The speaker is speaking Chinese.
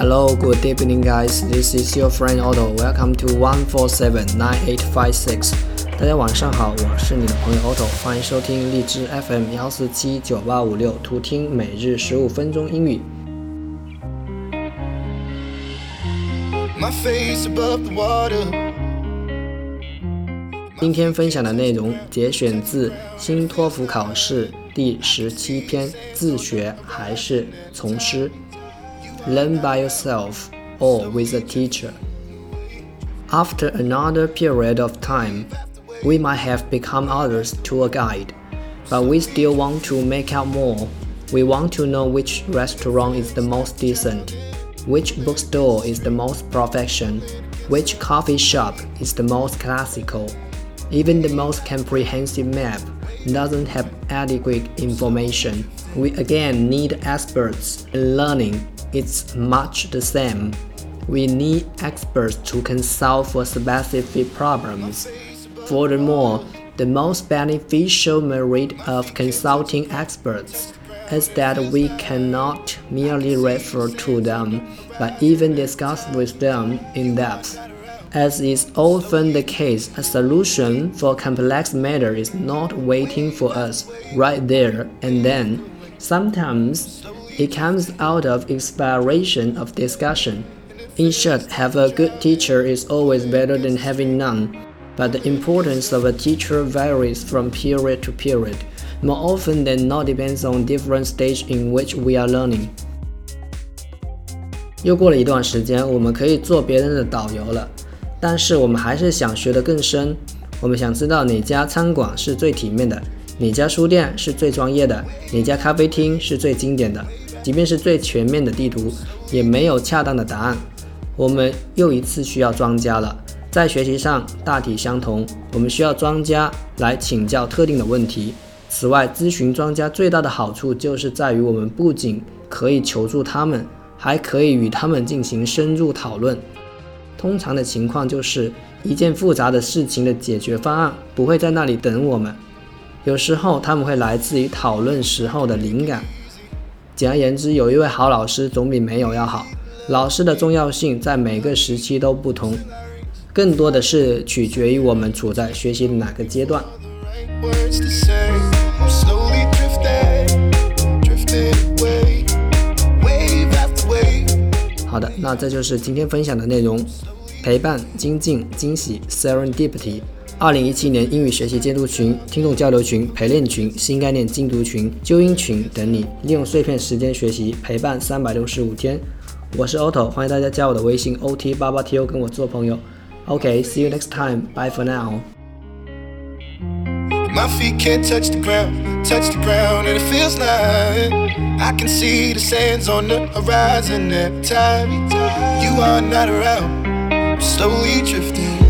Hello, good evening, guys. This is your friend Otto. Welcome to one four seven nine eight five six. 大家晚上好，我是你的朋友 Otto，欢迎收听荔枝 FM 幺四七九八五六，图听每日十五分钟英语。今天分享的内容节选自新托福考试第十七篇：自学还是从师？learn by yourself or with a teacher. After another period of time, we might have become others to a guide, but we still want to make out more. We want to know which restaurant is the most decent, which bookstore is the most perfection, which coffee shop is the most classical. Even the most comprehensive map doesn't have adequate information. We again need experts in learning it's much the same. We need experts to consult for specific problems. Furthermore, the most beneficial merit of consulting experts is that we cannot merely refer to them, but even discuss with them in depth. As is often the case, a solution for complex matter is not waiting for us right there and then. Sometimes it comes out of inspiration of discussion. In short, have a good teacher is always better than having none, but the importance of a teacher varies from period to period. More often than not depends on different stage in which we are learning. 又过了一段时间，我们可以做别人的导游了，但是我们还是想学得更深。我们想知道哪家餐馆是最体面的，哪家书店是最专业的，哪家咖啡厅是最经典的。 即便是最全面的地图，也没有恰当的答案。我们又一次需要专家了。在学习上大体相同，我们需要专家来请教特定的问题。此外，咨询专家最大的好处就是在于我们不仅可以求助他们，还可以与他们进行深入讨论。通常的情况就是一件复杂的事情的解决方案不会在那里等我们，有时候他们会来自于讨论时候的灵感。简而言之，有一位好老师总比没有要好。老师的重要性在每个时期都不同，更多的是取决于我们处在学习的哪个阶段。好的，那这就是今天分享的内容：陪伴、精进、惊喜 （Serendipity）。二零一七年英语学习监督群、听众交流群、陪练群、新概念精读群、纠音群等你，利用碎片时间学习，陪伴三百六十五天。我是 Otto，欢迎大家加我的微信 ot 八八 to 跟我做朋友。OK，see you next time，bye for now。My feet can't touch the ground, touch the ground, and it feels like I can see the sands on the horizon every time you are not around. Slowly drifting.